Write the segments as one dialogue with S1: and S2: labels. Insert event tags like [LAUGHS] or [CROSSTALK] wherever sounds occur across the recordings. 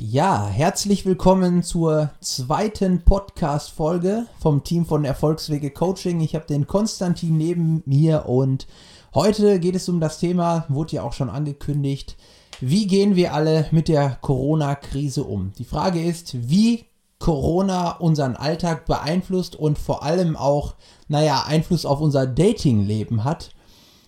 S1: Ja, herzlich willkommen zur zweiten Podcast-Folge vom Team von Erfolgswege Coaching. Ich habe den Konstantin neben mir und heute geht es um das Thema, wurde ja auch schon angekündigt, wie gehen wir alle mit der Corona-Krise um? Die Frage ist, wie Corona unseren Alltag beeinflusst und vor allem auch, naja, Einfluss auf unser Dating-Leben hat.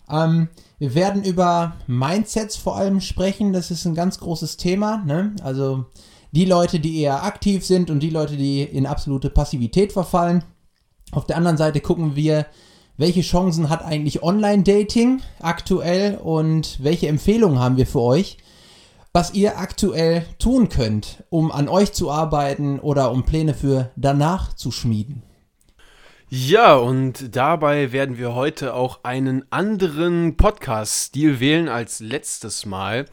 S1: Ähm, wir werden über Mindsets vor allem sprechen. Das ist ein ganz großes Thema. Ne? Also die Leute, die eher aktiv sind und die Leute, die in absolute Passivität verfallen. Auf der anderen Seite gucken wir, welche Chancen hat eigentlich Online-Dating aktuell und welche Empfehlungen haben wir für euch, was ihr aktuell tun könnt, um an euch zu arbeiten oder um Pläne für danach zu schmieden.
S2: Ja, und dabei werden wir heute auch einen anderen Podcast-Stil wählen als letztes Mal.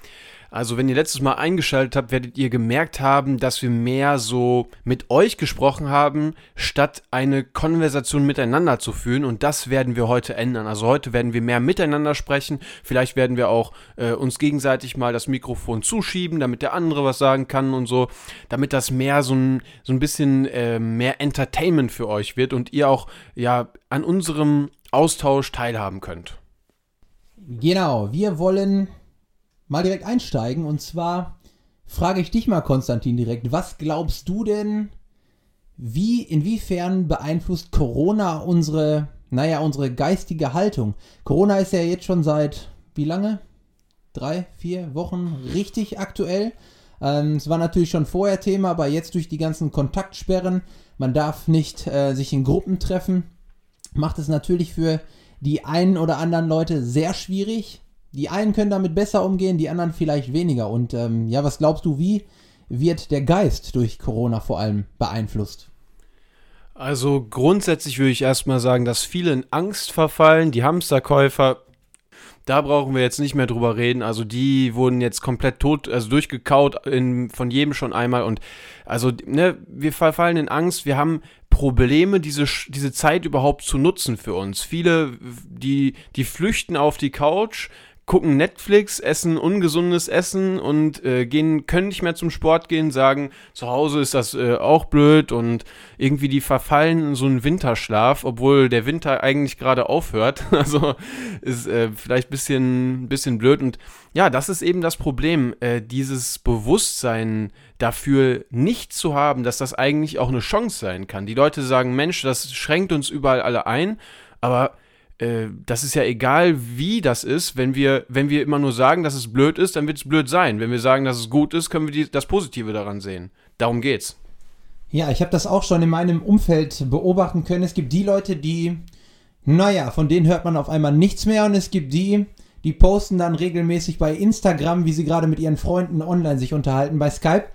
S2: Also wenn ihr letztes Mal eingeschaltet habt, werdet ihr gemerkt haben, dass wir mehr so mit euch gesprochen haben, statt eine Konversation miteinander zu führen. Und das werden wir heute ändern. Also heute werden wir mehr miteinander sprechen. Vielleicht werden wir auch äh, uns gegenseitig mal das Mikrofon zuschieben, damit der andere was sagen kann und so. Damit das mehr so ein, so ein bisschen äh, mehr Entertainment für euch wird und ihr auch ja an unserem Austausch teilhaben könnt.
S1: Genau, wir wollen mal direkt einsteigen. Und zwar frage ich dich mal, Konstantin, direkt. Was glaubst du denn, wie, inwiefern beeinflusst Corona unsere, naja, unsere geistige Haltung? Corona ist ja jetzt schon seit, wie lange? Drei, vier Wochen richtig aktuell. Ähm, es war natürlich schon vorher Thema, aber jetzt durch die ganzen Kontaktsperren, man darf nicht äh, sich in Gruppen treffen, macht es natürlich für die einen oder anderen Leute sehr schwierig, die einen können damit besser umgehen, die anderen vielleicht weniger. Und ähm, ja, was glaubst du, wie wird der Geist durch Corona vor allem beeinflusst?
S2: Also grundsätzlich würde ich erstmal sagen, dass viele in Angst verfallen. Die Hamsterkäufer, da brauchen wir jetzt nicht mehr drüber reden. Also die wurden jetzt komplett tot, also durchgekaut in, von jedem schon einmal. Und also, ne, wir verfallen in Angst. Wir haben Probleme, diese, diese Zeit überhaupt zu nutzen für uns. Viele, die, die flüchten auf die Couch, gucken Netflix, essen ungesundes Essen und äh, gehen, können nicht mehr zum Sport gehen, sagen, zu Hause ist das äh, auch blöd und irgendwie die verfallen in so einen Winterschlaf, obwohl der Winter eigentlich gerade aufhört. [LAUGHS] Also ist äh, vielleicht bisschen, bisschen blöd. Und ja, das ist eben das Problem, äh, dieses Bewusstsein dafür nicht zu haben, dass das eigentlich auch eine Chance sein kann. Die Leute sagen, Mensch, das schränkt uns überall alle ein, aber äh, das ist ja egal, wie das ist. Wenn wir, wenn wir immer nur sagen, dass es blöd ist, dann wird es blöd sein. Wenn wir sagen, dass es gut ist, können wir die, das Positive daran sehen. Darum geht's.
S1: Ja, ich habe das auch schon in meinem Umfeld beobachten können. Es gibt die Leute, die, naja, von denen hört man auf einmal nichts mehr und es gibt die, die posten dann regelmäßig bei Instagram, wie sie gerade mit ihren Freunden online sich unterhalten, bei Skype,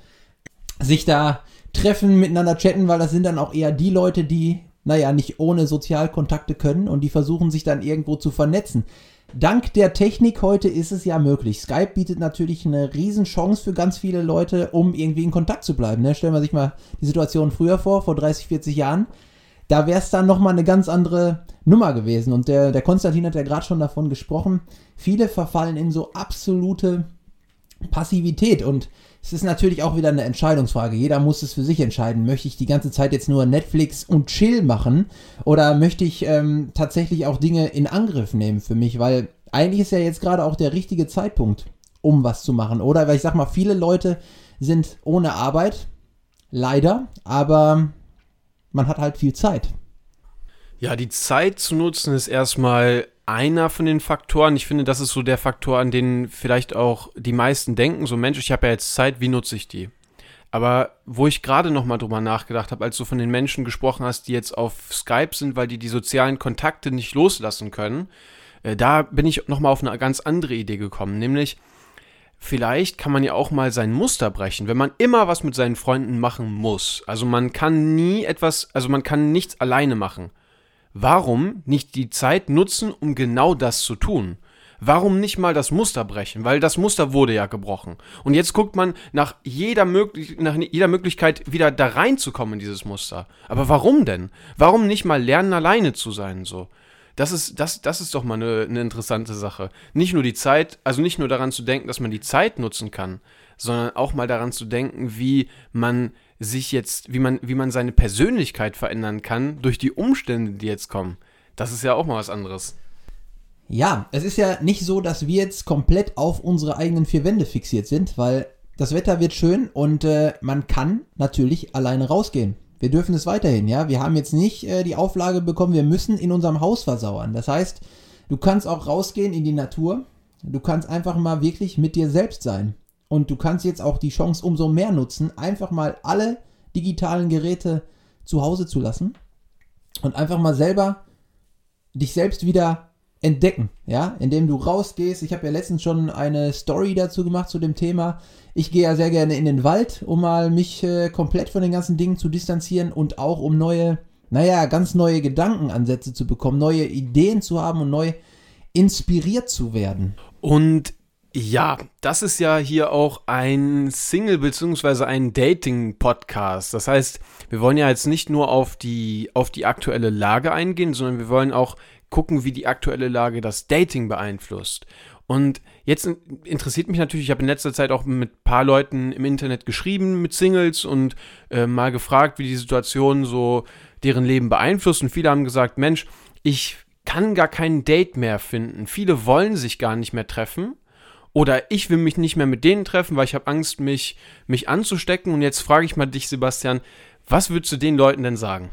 S1: sich da treffen, miteinander chatten, weil das sind dann auch eher die Leute, die naja, nicht ohne Sozialkontakte können und die versuchen sich dann irgendwo zu vernetzen. Dank der Technik heute ist es ja möglich. Skype bietet natürlich eine Riesenchance für ganz viele Leute, um irgendwie in Kontakt zu bleiben. Ne? Stellen wir sich mal die Situation früher vor, vor 30, 40 Jahren. Da wäre es dann nochmal eine ganz andere Nummer gewesen. Und der, der Konstantin hat ja gerade schon davon gesprochen. Viele verfallen in so absolute Passivität. Und es ist natürlich auch wieder eine Entscheidungsfrage. Jeder muss es für sich entscheiden. Möchte ich die ganze Zeit jetzt nur Netflix und Chill machen oder möchte ich ähm, tatsächlich auch Dinge in Angriff nehmen für mich? Weil eigentlich ist ja jetzt gerade auch der richtige Zeitpunkt, um was zu machen. Oder weil ich sag mal, viele Leute sind ohne Arbeit, leider, aber man hat halt viel Zeit.
S2: Ja, die Zeit zu nutzen ist erstmal einer von den Faktoren. Ich finde, das ist so der Faktor, an den vielleicht auch die meisten denken. So, Mensch, ich habe ja jetzt Zeit, wie nutze ich die? Aber wo ich gerade noch mal drüber nachgedacht habe, als du von den Menschen gesprochen hast, die jetzt auf Skype sind, weil die die sozialen Kontakte nicht loslassen können, äh, da bin ich noch mal auf eine ganz andere Idee gekommen, nämlich vielleicht kann man ja auch mal sein Muster brechen, wenn man immer was mit seinen Freunden machen muss. Also man kann nie etwas, also man kann nichts alleine machen warum nicht die Zeit nutzen, um genau das zu tun? Warum nicht mal das Muster brechen? Weil das Muster wurde ja gebrochen. Und jetzt guckt man nach jeder, möglich nach jeder Möglichkeit wieder da reinzukommen in dieses Muster. Aber warum denn? Warum nicht mal lernen, alleine zu sein, so? Das ist, das, das ist doch mal eine, eine interessante Sache. Nicht nur die Zeit, also nicht nur daran zu denken, dass man die Zeit nutzen kann, sondern auch mal daran zu denken, wie man sich jetzt, wie man, wie man seine Persönlichkeit verändern kann durch die Umstände, die jetzt kommen. Das ist ja auch mal was anderes.
S1: Ja, es ist ja nicht so, dass wir jetzt komplett auf unsere eigenen vier Wände fixiert sind, weil das Wetter wird schön und äh, man kann natürlich alleine rausgehen. Wir dürfen es weiterhin, ja. Wir haben jetzt nicht äh, die Auflage bekommen, wir müssen in unserem Haus versauern. Das heißt, du kannst auch rausgehen in die Natur. Du kannst einfach mal wirklich mit dir selbst sein. Und du kannst jetzt auch die Chance umso mehr nutzen, einfach mal alle digitalen Geräte zu Hause zu lassen und einfach mal selber dich selbst wieder entdecken, ja, indem du rausgehst. Ich habe ja letztens schon eine Story dazu gemacht zu dem Thema. Ich gehe ja sehr gerne in den Wald, um mal mich äh, komplett von den ganzen Dingen zu distanzieren und auch um neue, naja, ganz neue Gedankenansätze zu bekommen, neue Ideen zu haben und neu inspiriert zu werden.
S2: Und ja, das ist ja hier auch ein Single- bzw. ein Dating-Podcast. Das heißt, wir wollen ja jetzt nicht nur auf die, auf die aktuelle Lage eingehen, sondern wir wollen auch gucken, wie die aktuelle Lage das Dating beeinflusst. Und jetzt interessiert mich natürlich, ich habe in letzter Zeit auch mit ein paar Leuten im Internet geschrieben, mit Singles und äh, mal gefragt, wie die Situation so deren Leben beeinflusst. Und viele haben gesagt, Mensch, ich kann gar kein Date mehr finden. Viele wollen sich gar nicht mehr treffen oder ich will mich nicht mehr mit denen treffen, weil ich habe Angst, mich, mich anzustecken. Und jetzt frage ich mal dich, Sebastian, was würdest du den Leuten denn sagen?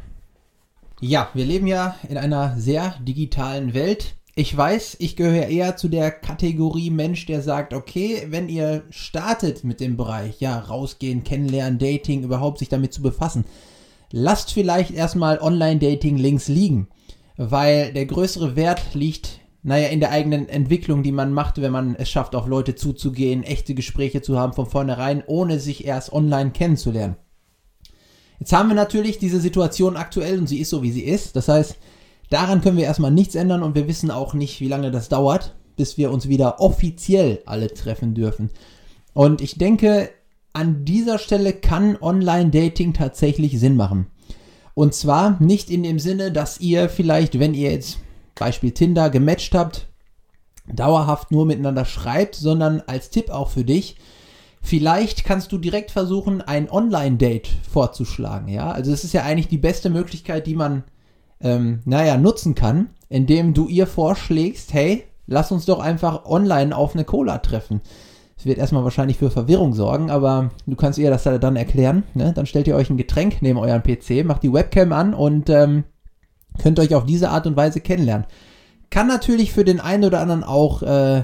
S1: Ja, wir leben ja in einer sehr digitalen Welt. Ich weiß, ich gehöre eher zu der Kategorie Mensch, der sagt, okay, wenn ihr startet mit dem Bereich, ja, rausgehen, kennenlernen, Dating, überhaupt sich damit zu befassen, lasst vielleicht erstmal Online-Dating links liegen, weil der größere Wert liegt naja, in der eigenen Entwicklung, die man macht, wenn man es schafft, auf Leute zuzugehen, echte Gespräche zu haben von vornherein, ohne sich erst online kennenzulernen. Jetzt haben wir natürlich diese Situation aktuell und sie ist so, wie sie ist. Das heißt, daran können wir erstmal nichts ändern und wir wissen auch nicht, wie lange das dauert, bis wir uns wieder offiziell alle treffen dürfen. Und ich denke, an dieser Stelle kann Online-Dating tatsächlich Sinn machen. Und zwar nicht in dem Sinne, dass ihr vielleicht, wenn ihr jetzt Beispiel Tinder, gematcht habt, dauerhaft nur miteinander schreibt, sondern als Tipp auch für dich, vielleicht kannst du direkt versuchen, ein Online-Date vorzuschlagen. Ja, also es ist ja eigentlich die beste Möglichkeit, die man, ähm, naja, nutzen kann, indem du ihr vorschlägst, hey, lass uns doch einfach online auf eine Cola treffen. Es wird erstmal wahrscheinlich für Verwirrung sorgen, aber du kannst ihr das dann erklären. Ne? Dann stellt ihr euch ein Getränk neben euren PC, macht die Webcam an und ähm, Könnt euch auf diese Art und Weise kennenlernen. Kann natürlich für den einen oder anderen auch, äh,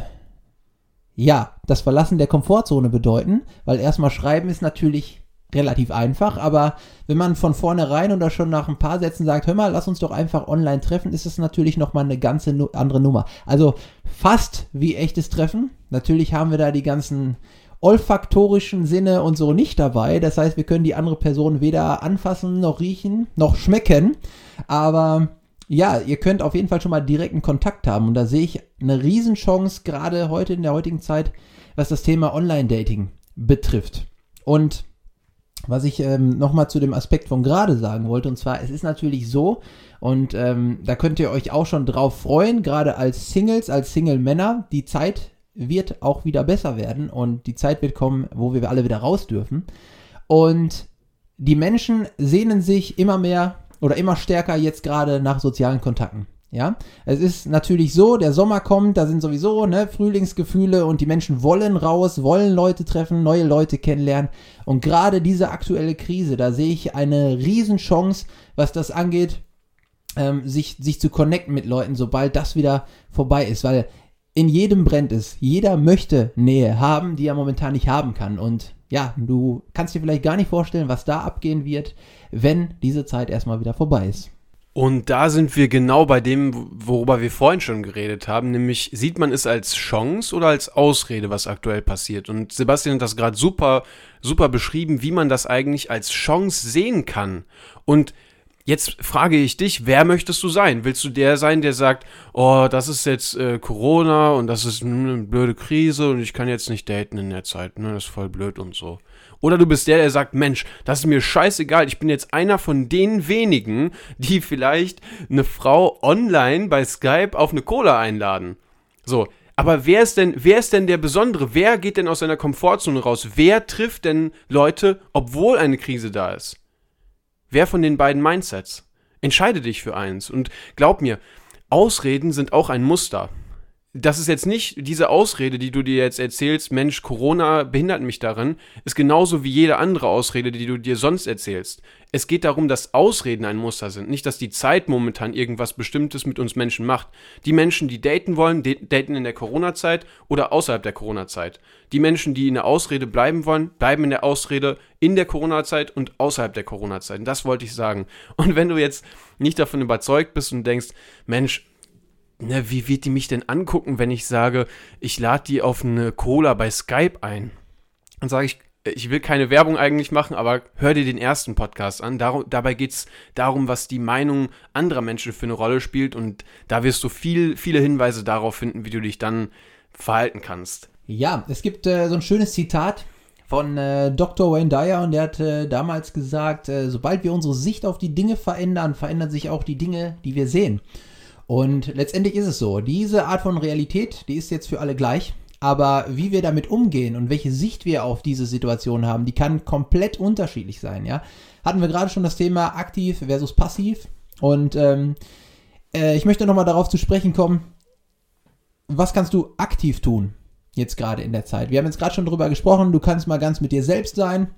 S1: ja, das Verlassen der Komfortzone bedeuten, weil erstmal schreiben ist natürlich relativ einfach, aber wenn man von vornherein oder schon nach ein paar Sätzen sagt, hör mal, lass uns doch einfach online treffen, ist es natürlich nochmal eine ganz andere Nummer. Also fast wie echtes Treffen. Natürlich haben wir da die ganzen olfaktorischen Sinne und so nicht dabei. Das heißt, wir können die andere Person weder anfassen, noch riechen, noch schmecken. Aber ja, ihr könnt auf jeden Fall schon mal direkten Kontakt haben. Und da sehe ich eine Riesenchance, gerade heute in der heutigen Zeit, was das Thema Online-Dating betrifft. Und was ich ähm, nochmal zu dem Aspekt von gerade sagen wollte, und zwar, es ist natürlich so, und ähm, da könnt ihr euch auch schon drauf freuen, gerade als Singles, als Single-Männer, die Zeit wird auch wieder besser werden und die Zeit wird kommen, wo wir alle wieder raus dürfen. Und die Menschen sehnen sich immer mehr oder immer stärker jetzt gerade nach sozialen Kontakten. Ja, es ist natürlich so, der Sommer kommt, da sind sowieso ne, Frühlingsgefühle und die Menschen wollen raus, wollen Leute treffen, neue Leute kennenlernen. Und gerade diese aktuelle Krise, da sehe ich eine Riesenchance, was das angeht, ähm, sich, sich zu connecten mit Leuten, sobald das wieder vorbei ist. Weil in jedem brennt es. Jeder möchte Nähe haben, die er momentan nicht haben kann. Und ja, du kannst dir vielleicht gar nicht vorstellen, was da abgehen wird, wenn diese Zeit erstmal wieder vorbei ist.
S2: Und da sind wir genau bei dem, worüber wir vorhin schon geredet haben, nämlich sieht man es als Chance oder als Ausrede, was aktuell passiert. Und Sebastian hat das gerade super, super beschrieben, wie man das eigentlich als Chance sehen kann. Und Jetzt frage ich dich, wer möchtest du sein? Willst du der sein, der sagt, oh, das ist jetzt äh, Corona und das ist eine blöde Krise und ich kann jetzt nicht daten in der Zeit, ne? Das ist voll blöd und so. Oder du bist der, der sagt, Mensch, das ist mir scheißegal, ich bin jetzt einer von den wenigen, die vielleicht eine Frau online bei Skype auf eine Cola einladen. So, Aber wer ist denn, wer ist denn der Besondere? Wer geht denn aus seiner Komfortzone raus? Wer trifft denn Leute, obwohl eine Krise da ist? Wer von den beiden Mindsets? Entscheide dich für eins. Und glaub mir, Ausreden sind auch ein Muster das ist jetzt nicht diese Ausrede, die du dir jetzt erzählst, Mensch, Corona behindert mich daran, ist genauso wie jede andere Ausrede, die du dir sonst erzählst. Es geht darum, dass Ausreden ein Muster sind, nicht, dass die Zeit momentan irgendwas Bestimmtes mit uns Menschen macht. Die Menschen, die daten wollen, daten in der Corona-Zeit oder außerhalb der Corona-Zeit. Die Menschen, die in der Ausrede bleiben wollen, bleiben in der Ausrede in der Corona-Zeit und außerhalb der Corona-Zeit. Das wollte ich sagen. Und wenn du jetzt nicht davon überzeugt bist und denkst, Mensch, ne, wie wird die mich denn angucken, wenn ich sage, ich lade die auf eine Cola bei Skype ein? Dann sage ich, ich will keine Werbung eigentlich machen, aber hör dir den ersten Podcast an. Dar dabei geht es darum, was die Meinung anderer Menschen für eine Rolle spielt und da wirst du viel, viele Hinweise darauf finden, wie du dich dann verhalten kannst.
S1: Ja, es gibt äh, so ein schönes Zitat von äh, Dr. Wayne Dyer und der hat äh, damals gesagt, äh, sobald wir unsere Sicht auf die Dinge verändern, verändern sich auch die Dinge, die wir sehen. Und letztendlich ist es so, diese Art von Realität, die ist jetzt für alle gleich. Aber wie wir damit umgehen und welche Sicht wir auf diese Situation haben, die kann komplett unterschiedlich sein, ja. Hatten wir gerade schon das Thema aktiv versus passiv. Und ähm, äh, ich möchte nochmal darauf zu sprechen kommen, was kannst du aktiv tun, jetzt gerade in der Zeit? Wir haben jetzt gerade schon drüber gesprochen, du kannst mal ganz mit dir selbst sein,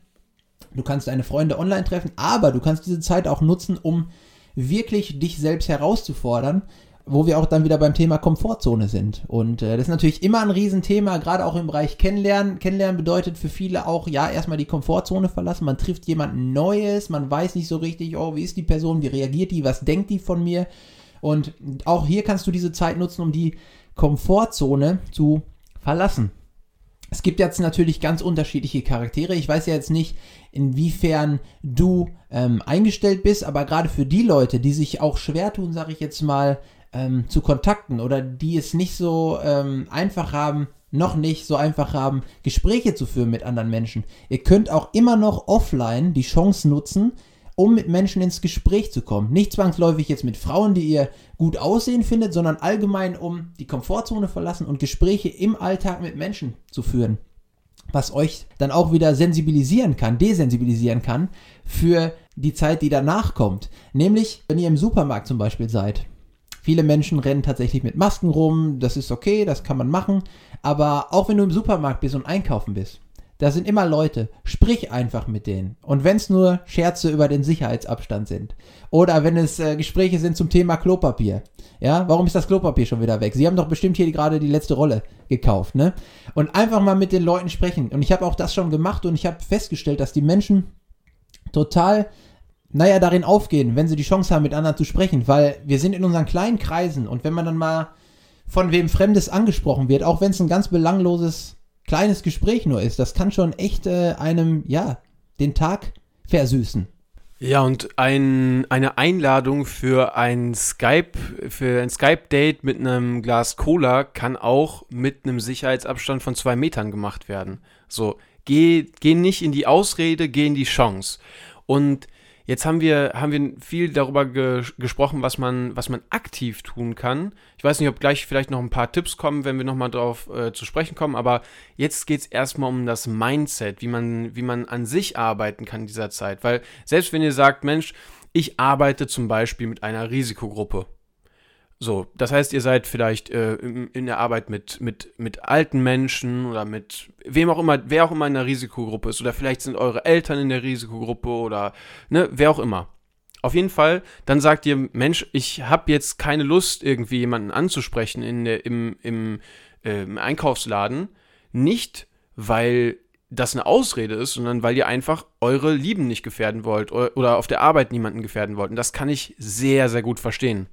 S1: du kannst deine Freunde online treffen, aber du kannst diese Zeit auch nutzen, um wirklich dich selbst herauszufordern, wo wir auch dann wieder beim Thema Komfortzone sind. Und äh, das ist natürlich immer ein Riesenthema, gerade auch im Bereich Kennenlernen. Kennenlernen bedeutet für viele auch, ja, erstmal die Komfortzone verlassen. Man trifft jemanden Neues, man weiß nicht so richtig, oh, wie ist die Person, wie reagiert die, was denkt die von mir. Und auch hier kannst du diese Zeit nutzen, um die Komfortzone zu verlassen. Es gibt jetzt natürlich ganz unterschiedliche Charaktere. Ich weiß ja jetzt nicht, inwiefern du ähm, eingestellt bist, aber gerade für die Leute, die sich auch schwer tun, sage ich jetzt mal, ähm, zu kontakten oder die es nicht so ähm, einfach haben, noch nicht so einfach haben, Gespräche zu führen mit anderen Menschen. Ihr könnt auch immer noch offline die Chance nutzen, um mit Menschen ins Gespräch zu kommen. Nicht zwangsläufig jetzt mit Frauen, die ihr gut aussehen findet, sondern allgemein, um die Komfortzone verlassen und Gespräche im Alltag mit Menschen zu führen. Was euch dann auch wieder sensibilisieren kann, desensibilisieren kann für die Zeit, die danach kommt. Nämlich, wenn ihr im Supermarkt zum Beispiel seid. Viele Menschen rennen tatsächlich mit Masken rum, das ist okay, das kann man machen. Aber auch wenn du im Supermarkt bist und einkaufen bist, da sind immer Leute. Sprich einfach mit denen. Und wenn es nur Scherze über den Sicherheitsabstand sind. Oder wenn es äh, Gespräche sind zum Thema Klopapier. Ja, warum ist das Klopapier schon wieder weg? Sie haben doch bestimmt hier gerade die letzte Rolle gekauft, ne? Und einfach mal mit den Leuten sprechen. Und ich habe auch das schon gemacht und ich habe festgestellt, dass die Menschen total, naja, darin aufgehen, wenn sie die Chance haben, mit anderen zu sprechen. Weil wir sind in unseren kleinen Kreisen und wenn man dann mal von wem Fremdes angesprochen wird, auch wenn es ein ganz belangloses kleines Gespräch nur ist, das kann schon echt äh, einem, ja, den Tag versüßen.
S2: Ja, und ein, eine Einladung für ein Skype, für ein Skype-Date mit einem Glas Cola kann auch mit einem Sicherheitsabstand von zwei Metern gemacht werden. So, geh, geh nicht in die Ausrede, geh in die Chance. Und Jetzt haben wir, haben wir viel darüber ge gesprochen, was man, was man aktiv tun kann. Ich weiß nicht, ob gleich vielleicht noch ein paar Tipps kommen, wenn wir nochmal darauf äh, zu sprechen kommen, aber jetzt geht es erstmal um das Mindset, wie man, wie man an sich arbeiten kann in dieser Zeit. Weil selbst wenn ihr sagt, Mensch, ich arbeite zum Beispiel mit einer Risikogruppe so, das heißt, ihr seid vielleicht äh, in, in, der Arbeit mit, mit, mit alten Menschen oder mit wem auch immer, wer auch immer in der Risikogruppe ist. Oder vielleicht sind eure Eltern in der Risikogruppe oder ne, wer auch immer. Auf jeden Fall, dann sagt ihr, Mensch, ich habe jetzt keine Lust, irgendwie jemanden anzusprechen in der, im, im, äh, im Einkaufsladen. Nicht, weil das eine Ausrede ist, sondern weil ihr einfach eure Lieben nicht gefährden wollt oder auf der Arbeit niemanden gefährden wollt. Und das kann ich sehr, sehr gut verstehen.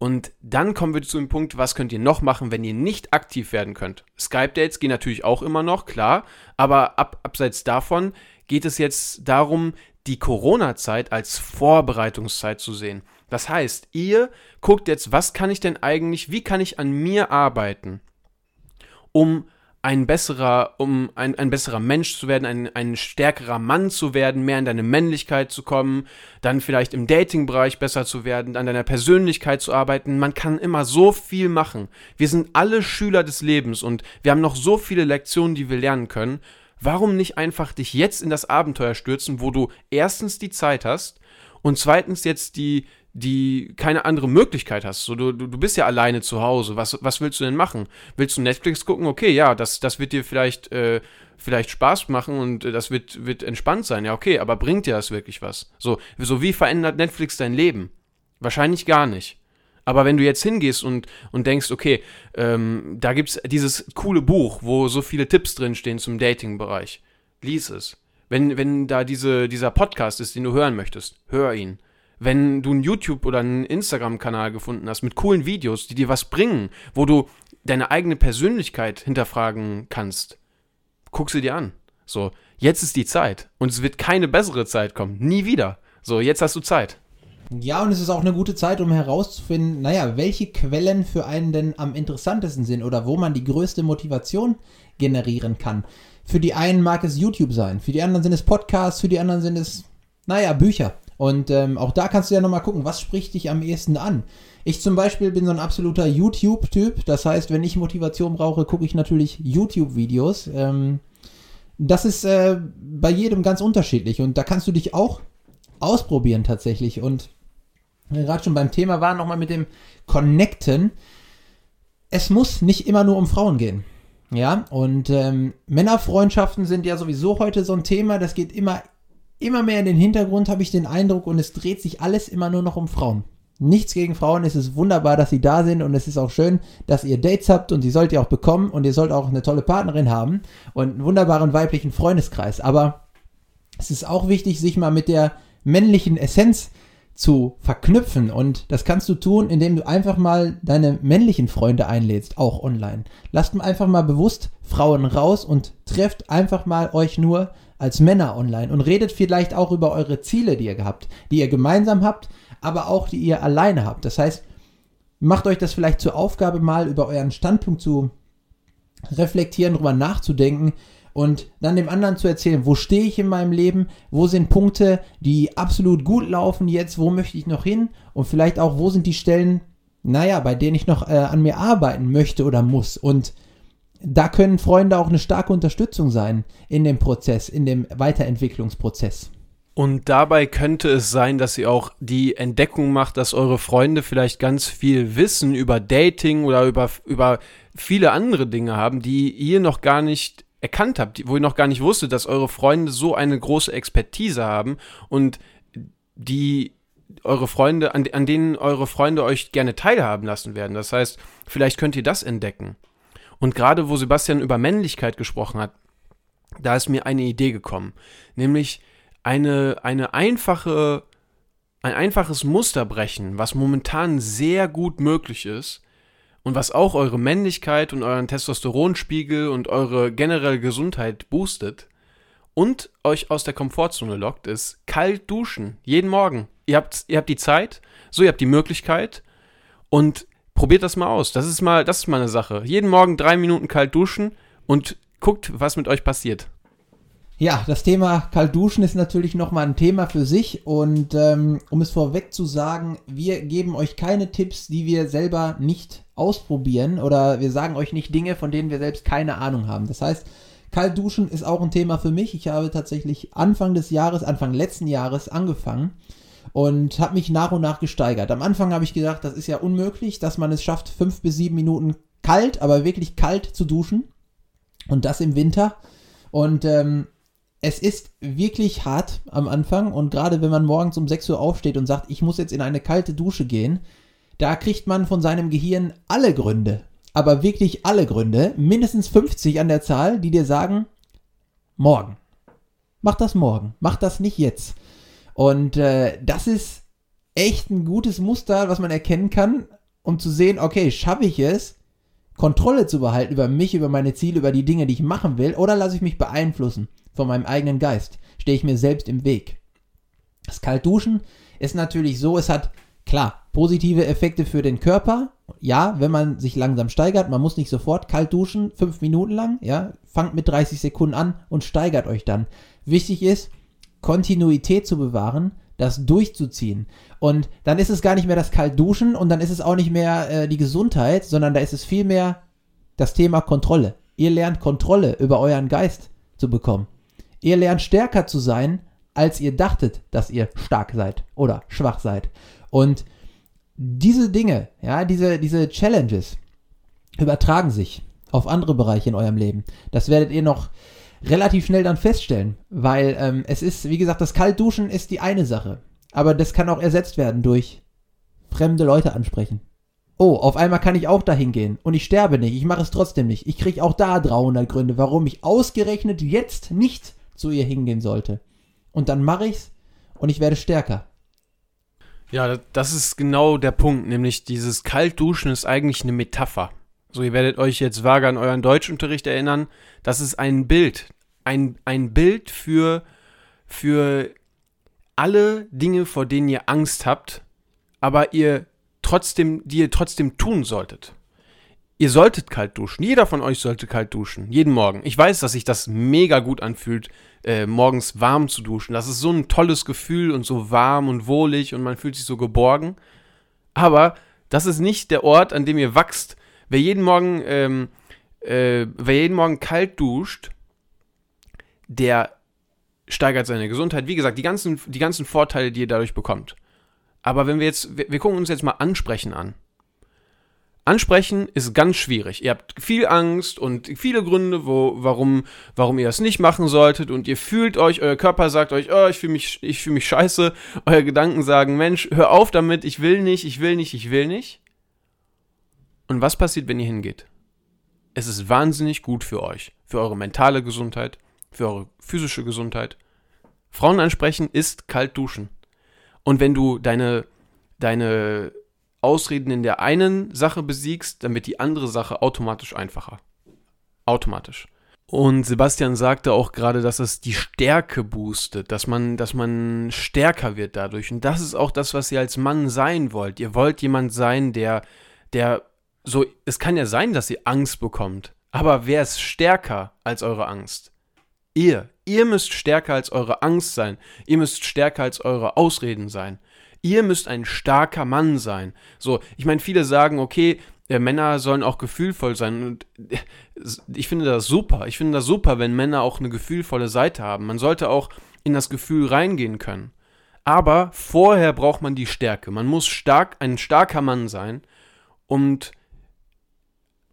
S2: Und dann kommen wir zu dem Punkt, was könnt ihr noch machen, wenn ihr nicht aktiv werden könnt? Skype-Dates gehen natürlich auch immer noch, klar, aber ab, abseits davon geht es jetzt darum, die Corona-Zeit als Vorbereitungszeit zu sehen. Das heißt, ihr guckt jetzt, was kann ich denn eigentlich, wie kann ich an mir arbeiten, um ein besserer, um ein, ein besserer Mensch zu werden, ein, ein stärkerer Mann zu werden, mehr in deine Männlichkeit zu kommen, dann vielleicht im Datingbereich besser zu werden, an deiner Persönlichkeit zu arbeiten. Man kann immer so viel machen. Wir sind alle Schüler des Lebens und wir haben noch so viele Lektionen, die wir lernen können. Warum nicht einfach dich jetzt in das Abenteuer stürzen, wo du erstens die Zeit hast und zweitens jetzt die, die keine andere Möglichkeit hast. So, du, du bist ja alleine zu Hause. Was, was willst du denn machen? Willst du Netflix gucken? Okay, ja, das, das wird dir vielleicht, äh, vielleicht Spaß machen und äh, das wird, wird entspannt sein. Ja, okay, aber bringt dir das wirklich was? So, so, wie verändert Netflix dein Leben? Wahrscheinlich gar nicht. Aber wenn du jetzt hingehst und, und denkst, okay, ähm, da gibt es dieses coole Buch, wo so viele Tipps drinstehen zum Dating-Bereich, lies es. Wenn, wenn da diese, dieser Podcast ist, den du hören möchtest, hör ihn wenn du einen YouTube- oder einen Instagram-Kanal gefunden hast mit coolen Videos, die dir was bringen, wo du deine eigene Persönlichkeit hinterfragen kannst, guck sie dir an. So, jetzt ist die Zeit und es wird keine bessere Zeit kommen, nie wieder. So, jetzt hast du Zeit.
S1: Ja, und es ist auch eine gute Zeit, um herauszufinden, naja, welche Quellen für einen denn am interessantesten sind oder wo man die größte Motivation generieren kann. Für die einen mag es YouTube sein, für die anderen sind es Podcasts, für die anderen sind es, naja, Bücher. Und ähm, auch da kannst du ja nochmal gucken, was spricht dich am ehesten an. Ich zum Beispiel bin so ein absoluter YouTube-Typ. Das heißt, wenn ich Motivation brauche, gucke ich natürlich YouTube-Videos. Ähm, das ist äh, bei jedem ganz unterschiedlich und da kannst du dich auch ausprobieren tatsächlich. Und gerade schon beim Thema war nochmal mit dem Connecten. Es muss nicht immer nur um Frauen gehen. Ja, und ähm, Männerfreundschaften sind ja sowieso heute so ein Thema. Das geht immer immer mehr in den Hintergrund, habe ich den Eindruck, und es dreht sich alles immer nur noch um Frauen. Nichts gegen Frauen, es ist wunderbar, dass sie da sind und es ist auch schön, dass ihr Dates habt und die sollt ihr auch bekommen und ihr sollt auch eine tolle Partnerin haben und einen wunderbaren weiblichen Freundeskreis. Aber es ist auch wichtig, sich mal mit der männlichen Essenz zu verknüpfen und das kannst du tun, indem du einfach mal deine männlichen Freunde einlädst, auch online. Lasst einfach mal bewusst Frauen raus und trefft einfach mal euch nur als Männer online und redet vielleicht auch über eure Ziele, die ihr gehabt, die ihr gemeinsam habt, aber auch die ihr alleine habt. Das heißt, macht euch das vielleicht zur Aufgabe, mal über euren Standpunkt zu reflektieren, darüber nachzudenken und dann dem anderen zu erzählen, wo stehe ich in meinem Leben, wo sind Punkte, die absolut gut laufen jetzt, wo möchte ich noch hin und vielleicht auch, wo sind die Stellen, naja, bei denen ich noch äh, an mir arbeiten möchte oder muss und da können Freunde auch eine starke Unterstützung sein in dem Prozess, in dem Weiterentwicklungsprozess.
S2: Und dabei könnte es sein, dass ihr auch die Entdeckung macht, dass eure Freunde vielleicht ganz viel Wissen über Dating oder über, über viele andere Dinge haben, die ihr noch gar nicht erkannt habt, wo ihr noch gar nicht wusstet, dass eure Freunde so eine große Expertise haben und die eure Freunde, an, an denen eure Freunde euch gerne teilhaben lassen werden. Das heißt, vielleicht könnt ihr das entdecken. Und gerade wo Sebastian über Männlichkeit gesprochen hat, da ist mir eine Idee gekommen, nämlich eine, eine einfache, ein einfaches Muster brechen, was momentan sehr gut möglich ist und was auch eure Männlichkeit und euren Testosteronspiegel und eure generelle Gesundheit boostet und euch aus der Komfortzone lockt, ist kalt duschen. Jeden Morgen. Ihr habt, ihr habt die Zeit, so ihr habt die Möglichkeit und probiert das mal aus. Das ist mal, das ist mal eine Sache. Jeden Morgen drei Minuten kalt duschen und guckt, was mit euch passiert.
S1: Ja, das Thema kalt duschen ist natürlich nochmal ein Thema für sich und ähm, um es vorweg zu sagen, wir geben euch keine Tipps, die wir selber nicht ausprobieren oder wir sagen euch nicht Dinge, von denen wir selbst keine Ahnung haben. Das heißt, kalt duschen ist auch ein Thema für mich. Ich habe tatsächlich Anfang des Jahres, Anfang letzten Jahres angefangen und habe mich nach und nach gesteigert. Am Anfang habe ich gedacht, das ist ja unmöglich, dass man es schafft, fünf bis sieben Minuten kalt, aber wirklich kalt zu duschen. Und das im Winter. Und ähm, es ist wirklich hart am Anfang. Und gerade wenn man morgens um 6 Uhr aufsteht und sagt, ich muss jetzt in eine kalte Dusche gehen, da kriegt man von seinem Gehirn alle Gründe. Aber wirklich alle Gründe, mindestens 50 an der Zahl, die dir sagen, morgen. Mach das morgen. Mach das nicht jetzt. Und äh, das ist echt ein gutes Muster, was man erkennen kann, um zu sehen, okay, schaffe ich es, Kontrolle zu behalten über mich, über meine Ziele, über die Dinge, die ich machen will, oder lasse ich mich beeinflussen von meinem eigenen Geist? Stehe ich mir selbst im Weg? Das Kaltduschen ist natürlich so, es hat klar positive Effekte für den Körper Ja, wenn man sich langsam steigert, man muss nicht sofort kalt duschen, fünf Minuten lang, ja, fangt mit 30 Sekunden an und steigert euch dann. Wichtig ist, Kontinuität zu bewahren, das durchzuziehen. Und dann ist es gar nicht mehr das Kaltduschen und dann ist es auch nicht mehr äh, die Gesundheit, sondern da ist es vielmehr das Thema Kontrolle. Ihr lernt Kontrolle über euren Geist zu bekommen. Ihr lernt stärker zu sein, als ihr dachtet, dass ihr stark seid oder schwach seid. Und diese Dinge, ja, diese, diese Challenges übertragen sich auf andere Bereiche in eurem Leben. Das werdet ihr noch relativ schnell dann feststellen, weil ähm, es ist, wie gesagt, das Kaltduschen ist die eine Sache, aber das kann auch ersetzt werden durch fremde Leute ansprechen. Oh, auf einmal kann ich auch dahin gehen und ich sterbe nicht, ich mache es trotzdem nicht. Ich kriege auch da 300 Gründe, warum ich ausgerechnet jetzt nicht zu ihr hingehen sollte. Und dann mache ich's und ich werde stärker.
S2: Ja, das ist genau der Punkt, nämlich dieses Kaltduschen ist eigentlich eine Metapher. So, ihr werdet euch jetzt vage an euren Deutschunterricht erinnern. Das ist ein Bild. Ein, ein Bild für, für alle Dinge, vor denen ihr Angst habt, aber ihr trotzdem, die ihr trotzdem tun solltet. Ihr solltet kalt duschen. Jeder von euch sollte kalt duschen. Jeden Morgen. Ich weiß, dass sich das mega gut anfühlt, äh, morgens warm zu duschen. Das ist so ein tolles Gefühl und so warm und wohlig und man fühlt sich so geborgen. Aber das ist nicht der Ort, an dem ihr wachst, Wer jeden Morgen, ähm, äh, wer jeden Morgen kalt duscht, der steigert seine Gesundheit. Wie gesagt, die ganzen, die ganzen Vorteile, die ihr dadurch bekommt. Aber wenn wir jetzt, wir, wir gucken uns jetzt mal Ansprechen an. Ansprechen ist ganz schwierig. Ihr habt viel Angst und viele Gründe, wo, warum, warum ihr das nicht machen solltet und ihr fühlt euch, euer Körper sagt euch, oh, ich fühle mich, ich fühle mich scheiße. Euer Gedanken sagen, Mensch, hör auf damit, ich will nicht, ich will nicht, ich will nicht. Und was passiert, wenn ihr hingeht? Es ist wahnsinnig gut für euch, für eure mentale Gesundheit, für eure physische Gesundheit. Frauen ansprechen ist kalt duschen. Und wenn du deine, deine Ausreden in der einen Sache besiegst, dann wird die andere Sache automatisch einfacher. Automatisch. Und Sebastian sagte auch gerade, dass es die Stärke boostet, dass man, dass man stärker wird dadurch. Und das ist auch das, was ihr als Mann sein wollt. Ihr wollt jemand sein, der, der so, es kann ja sein, dass ihr Angst bekommt. Aber wer ist stärker als eure Angst? Ihr. Ihr müsst stärker als eure Angst sein. Ihr müsst stärker als eure Ausreden sein. Ihr müsst ein starker Mann sein. So, ich meine, viele sagen, okay, äh, Männer sollen auch gefühlvoll sein. Und äh, ich finde das super. Ich finde das super, wenn Männer auch eine gefühlvolle Seite haben. Man sollte auch in das Gefühl reingehen können. Aber vorher braucht man die Stärke. Man muss stark, ein starker Mann sein und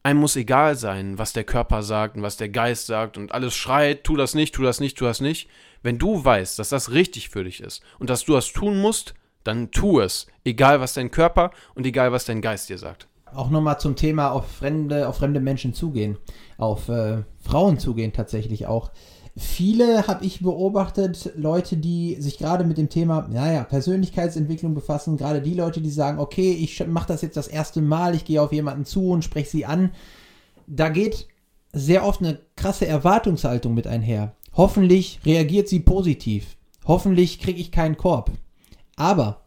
S2: einem muss egal sein, was der Körper sagt und was der Geist sagt und alles schreit, tu das nicht, tu das nicht, tu das nicht. Wenn du weißt, dass das richtig für dich ist und dass du das tun musst, dann tu es, egal was dein Körper und egal was dein Geist dir sagt.
S1: Auch nochmal zum Thema auf fremde, auf fremde Menschen zugehen, auf äh, Frauen zugehen tatsächlich auch viele habe ich beobachtet, Leute, die sich gerade mit dem Thema, naja, Persönlichkeitsentwicklung befassen, gerade die Leute, die sagen, okay, ich mache das jetzt das erste Mal, ich gehe auf jemanden zu und spreche sie an. Da geht sehr oft eine krasse Erwartungshaltung mit einher. Hoffentlich reagiert sie positiv. Hoffentlich kriege ich keinen Korb. Aber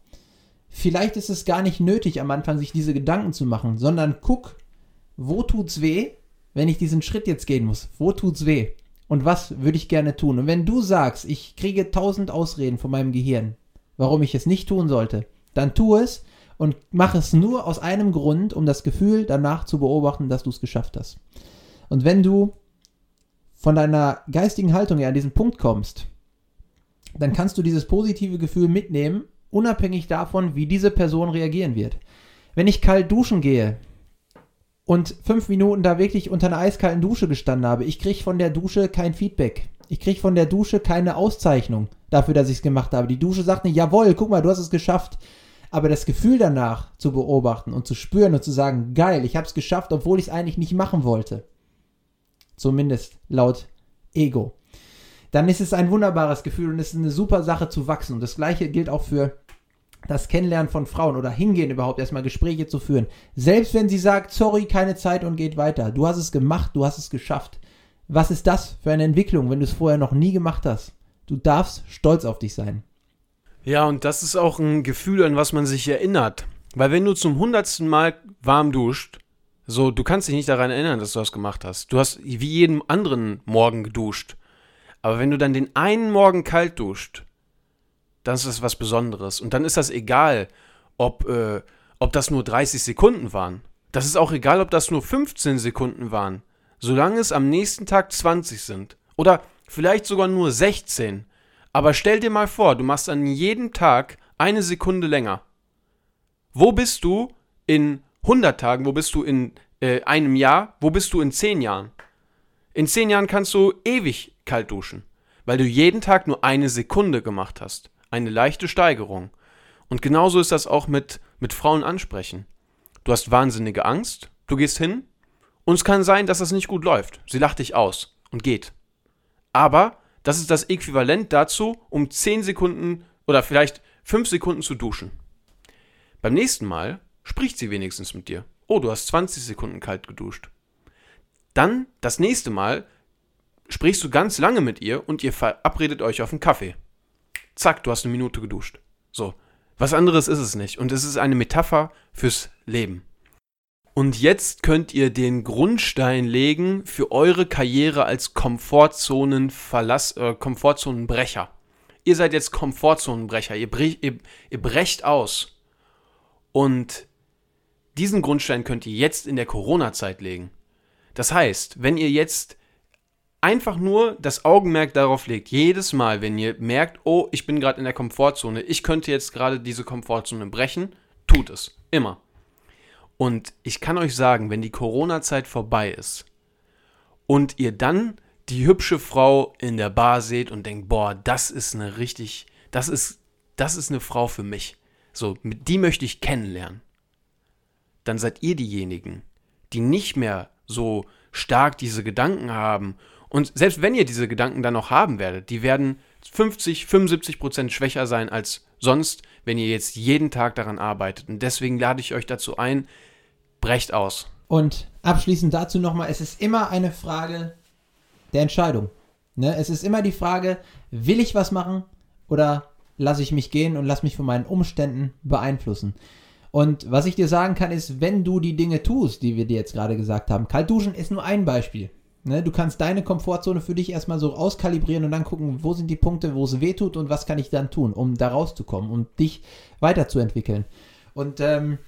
S1: vielleicht ist es gar nicht nötig, am Anfang sich diese Gedanken zu machen, sondern guck, wo tut's weh, wenn ich diesen Schritt jetzt gehen muss? Wo tut's weh? Und was würde ich gerne tun. Und wenn du sagst, ich kriege tausend Ausreden von meinem Gehirn, warum ich es nicht tun sollte, dann tu es und mach es nur aus einem Grund, um das Gefühl danach zu beobachten, dass du es geschafft hast. Und wenn du von deiner geistigen Haltung her an diesen Punkt kommst, dann kannst du dieses positive Gefühl mitnehmen, unabhängig davon, wie diese Person reagieren wird. Wenn ich kalt duschen gehe, und fünf Minuten da wirklich unter einer eiskalten Dusche gestanden habe. Ich kriege von der Dusche kein Feedback. Ich kriege von der Dusche keine Auszeichnung dafür, dass ich es gemacht habe. Die Dusche sagt mir, jawohl, guck mal, du hast es geschafft. Aber das Gefühl danach zu beobachten und zu spüren und zu sagen, geil, ich habe es geschafft, obwohl ich es eigentlich nicht machen wollte. Zumindest laut Ego. Dann ist es ein wunderbares Gefühl und es ist eine super Sache zu wachsen. Und das gleiche gilt auch für das Kennenlernen von Frauen oder hingehen überhaupt erstmal Gespräche zu führen. Selbst wenn sie sagt, sorry, keine Zeit und geht weiter. Du hast es gemacht, du hast es geschafft. Was ist das für eine Entwicklung, wenn du es vorher noch nie gemacht hast? Du darfst stolz auf dich sein.
S2: Ja, und das ist auch ein Gefühl, an was man sich erinnert. Weil wenn du zum hundertsten Mal warm duscht, so, du kannst dich nicht daran erinnern, dass du das gemacht hast. Du hast wie jeden anderen Morgen geduscht. Aber wenn du dann den einen Morgen kalt duscht, dann ist das was Besonderes. Und dann ist das egal, ob, äh, ob das nur 30 Sekunden waren. Das ist auch egal, ob das nur 15 Sekunden waren. Solange es am nächsten Tag 20 sind. Oder vielleicht sogar nur 16. Aber stell dir mal vor, du machst an jedem Tag eine Sekunde länger. Wo bist du in 100 Tagen? Wo bist du in äh, einem Jahr? Wo bist du in 10 Jahren? In 10 Jahren kannst du ewig kalt duschen, weil du jeden Tag nur eine Sekunde gemacht hast. Eine leichte Steigerung. Und genauso ist das auch mit, mit Frauen ansprechen. Du hast wahnsinnige Angst, du gehst hin und es kann sein, dass das nicht gut läuft. Sie lacht dich aus und geht. Aber das ist das Äquivalent dazu, um 10 Sekunden oder vielleicht 5 Sekunden zu duschen. Beim nächsten Mal spricht sie wenigstens mit dir. Oh, du hast 20 Sekunden kalt geduscht. Dann, das nächste Mal, sprichst du ganz lange mit ihr und ihr verabredet euch auf einen Kaffee. Zack, du hast eine Minute geduscht. So. Was anderes ist es nicht. Und es ist eine Metapher fürs Leben. Und jetzt könnt ihr den Grundstein legen für eure Karriere als Komfortzonenverlass, äh, Komfortzonenbrecher. Ihr seid jetzt Komfortzonenbrecher. Ihr, brech, ihr, ihr brecht aus. Und diesen Grundstein könnt ihr jetzt in der Corona-Zeit legen. Das heißt, wenn ihr jetzt einfach nur das Augenmerk darauf legt, jedes Mal, wenn ihr merkt, oh, ich bin gerade in der Komfortzone, ich könnte jetzt gerade diese Komfortzone brechen, tut es. Immer. Und ich kann euch sagen, wenn die Corona-Zeit vorbei ist und ihr dann die hübsche Frau in der Bar seht und denkt, boah, das ist eine richtig, das ist, das ist eine Frau für mich. So, die möchte ich kennenlernen. Dann seid ihr diejenigen, die nicht mehr so stark diese Gedanken haben und selbst wenn ihr diese Gedanken dann noch haben werdet, die werden 50, 75 Prozent schwächer sein als sonst, wenn ihr jetzt jeden Tag daran arbeitet. Und deswegen lade ich euch dazu ein, brecht aus.
S1: Und abschließend dazu nochmal, es ist immer eine Frage der Entscheidung. Ne? Es ist immer die Frage, will ich was machen oder lasse ich mich gehen und lasse mich von meinen Umständen beeinflussen. Und was ich dir sagen kann, ist, wenn du die Dinge tust, die wir dir jetzt gerade gesagt haben, kalt duschen ist nur ein Beispiel. Ne, du kannst deine Komfortzone für dich erstmal so auskalibrieren und dann gucken, wo sind die Punkte, wo es weh tut und was kann ich dann tun, um da rauszukommen und dich weiterzuentwickeln. Und ähm,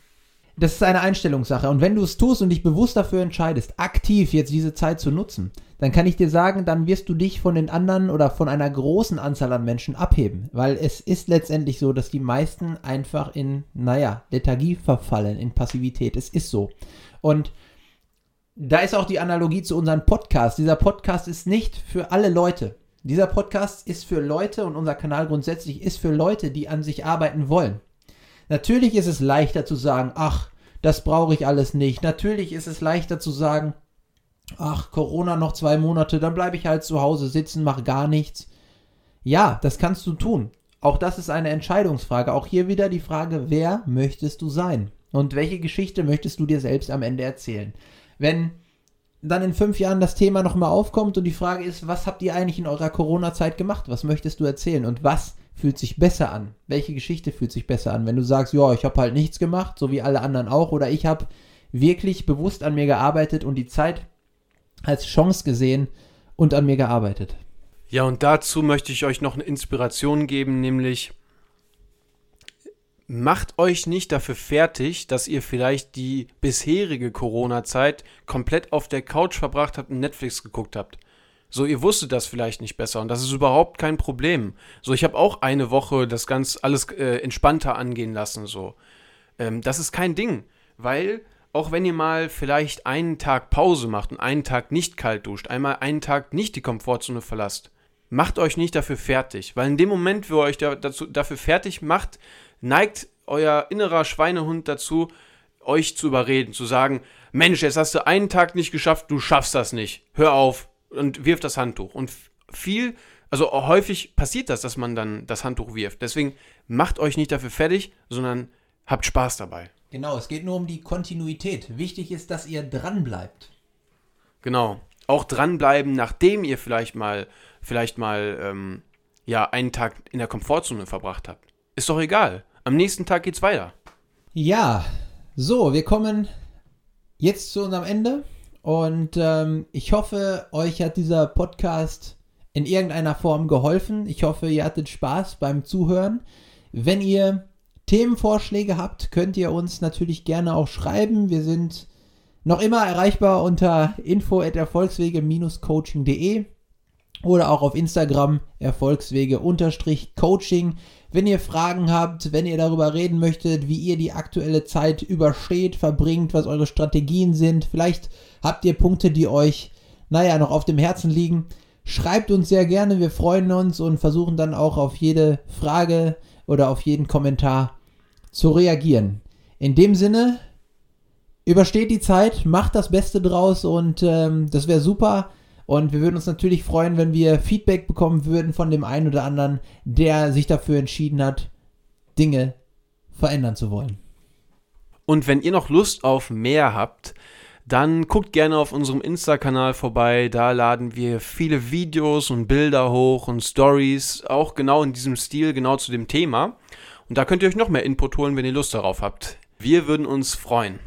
S1: das ist eine Einstellungssache. Und wenn du es tust und dich bewusst dafür entscheidest, aktiv jetzt diese Zeit zu nutzen, dann kann ich dir sagen, dann wirst du dich von den anderen oder von einer großen Anzahl an Menschen abheben. Weil es ist letztendlich so, dass die meisten einfach in, naja, Lethargie verfallen, in Passivität. Es ist so. Und da ist auch die Analogie zu unserem Podcast. Dieser Podcast ist nicht für alle Leute. Dieser Podcast ist für Leute und unser Kanal grundsätzlich ist für Leute, die an sich arbeiten wollen. Natürlich ist es leichter zu sagen, ach, das brauche ich alles nicht. Natürlich ist es leichter zu sagen, ach, Corona noch zwei Monate, dann bleibe ich halt zu Hause sitzen, mache gar nichts. Ja, das kannst du tun. Auch das ist eine Entscheidungsfrage. Auch hier wieder die Frage, wer möchtest du sein? Und welche Geschichte möchtest du dir selbst am Ende erzählen? Wenn dann in fünf Jahren das Thema nochmal aufkommt und die Frage ist, was habt ihr eigentlich in eurer Corona-Zeit gemacht? Was möchtest du erzählen? Und was fühlt sich besser an? Welche Geschichte fühlt sich besser an? Wenn du sagst, ja, ich habe halt nichts gemacht, so wie alle anderen auch, oder ich habe wirklich bewusst an mir gearbeitet und die Zeit als Chance gesehen und an mir gearbeitet.
S2: Ja, und dazu möchte ich euch noch eine Inspiration geben, nämlich macht euch nicht dafür fertig, dass ihr vielleicht die bisherige Corona-Zeit komplett auf der Couch verbracht habt und Netflix geguckt habt. So, ihr wusstet das vielleicht nicht besser und das ist überhaupt kein Problem. So, ich habe auch eine Woche das ganz alles äh, entspannter angehen lassen, so. Ähm, das ist kein Ding, weil auch wenn ihr mal vielleicht einen Tag Pause macht und einen Tag nicht kalt duscht, einmal einen Tag nicht die Komfortzone verlasst, macht euch nicht dafür fertig, weil in dem Moment, wo ihr euch da, dazu, dafür fertig macht, neigt euer innerer Schweinehund dazu, euch zu überreden, zu sagen, Mensch, jetzt hast du einen Tag nicht geschafft, du schaffst das nicht. Hör auf und wirf das Handtuch. Und viel, also häufig passiert das, dass man dann das Handtuch wirft. Deswegen macht euch nicht dafür fertig, sondern habt Spaß dabei.
S1: Genau, es geht nur um die Kontinuität. Wichtig ist, dass ihr dran bleibt.
S2: Genau. Auch dranbleiben, nachdem ihr vielleicht mal, vielleicht mal, ähm, ja, einen Tag in der Komfortzone verbracht habt. Ist doch egal. Am nächsten Tag geht's weiter.
S1: Ja, so, wir kommen jetzt zu unserem Ende und ähm, ich hoffe, euch hat dieser Podcast in irgendeiner Form geholfen. Ich hoffe, ihr hattet Spaß beim Zuhören. Wenn ihr Themenvorschläge habt, könnt ihr uns natürlich gerne auch schreiben. Wir sind noch immer erreichbar unter info@erfolgswege-coaching.de oder auch auf Instagram erfolgswege-coaching. Wenn ihr Fragen habt, wenn ihr darüber reden möchtet, wie ihr die aktuelle Zeit übersteht, verbringt, was eure Strategien sind, vielleicht habt ihr Punkte, die euch, naja, noch auf dem Herzen liegen, schreibt uns sehr gerne. Wir freuen uns und versuchen dann auch auf jede Frage oder auf jeden Kommentar zu reagieren. In dem Sinne, übersteht die Zeit, macht das Beste draus und ähm, das wäre super. Und wir würden uns natürlich freuen, wenn wir Feedback bekommen würden von dem einen oder anderen, der sich dafür entschieden hat, Dinge verändern zu wollen.
S2: Und wenn ihr noch Lust auf mehr habt, dann guckt gerne auf unserem Insta-Kanal vorbei. Da laden wir viele Videos und Bilder hoch und Stories, auch genau in diesem Stil, genau zu dem Thema. Und da könnt ihr euch noch mehr Input holen, wenn ihr Lust darauf habt. Wir würden uns freuen.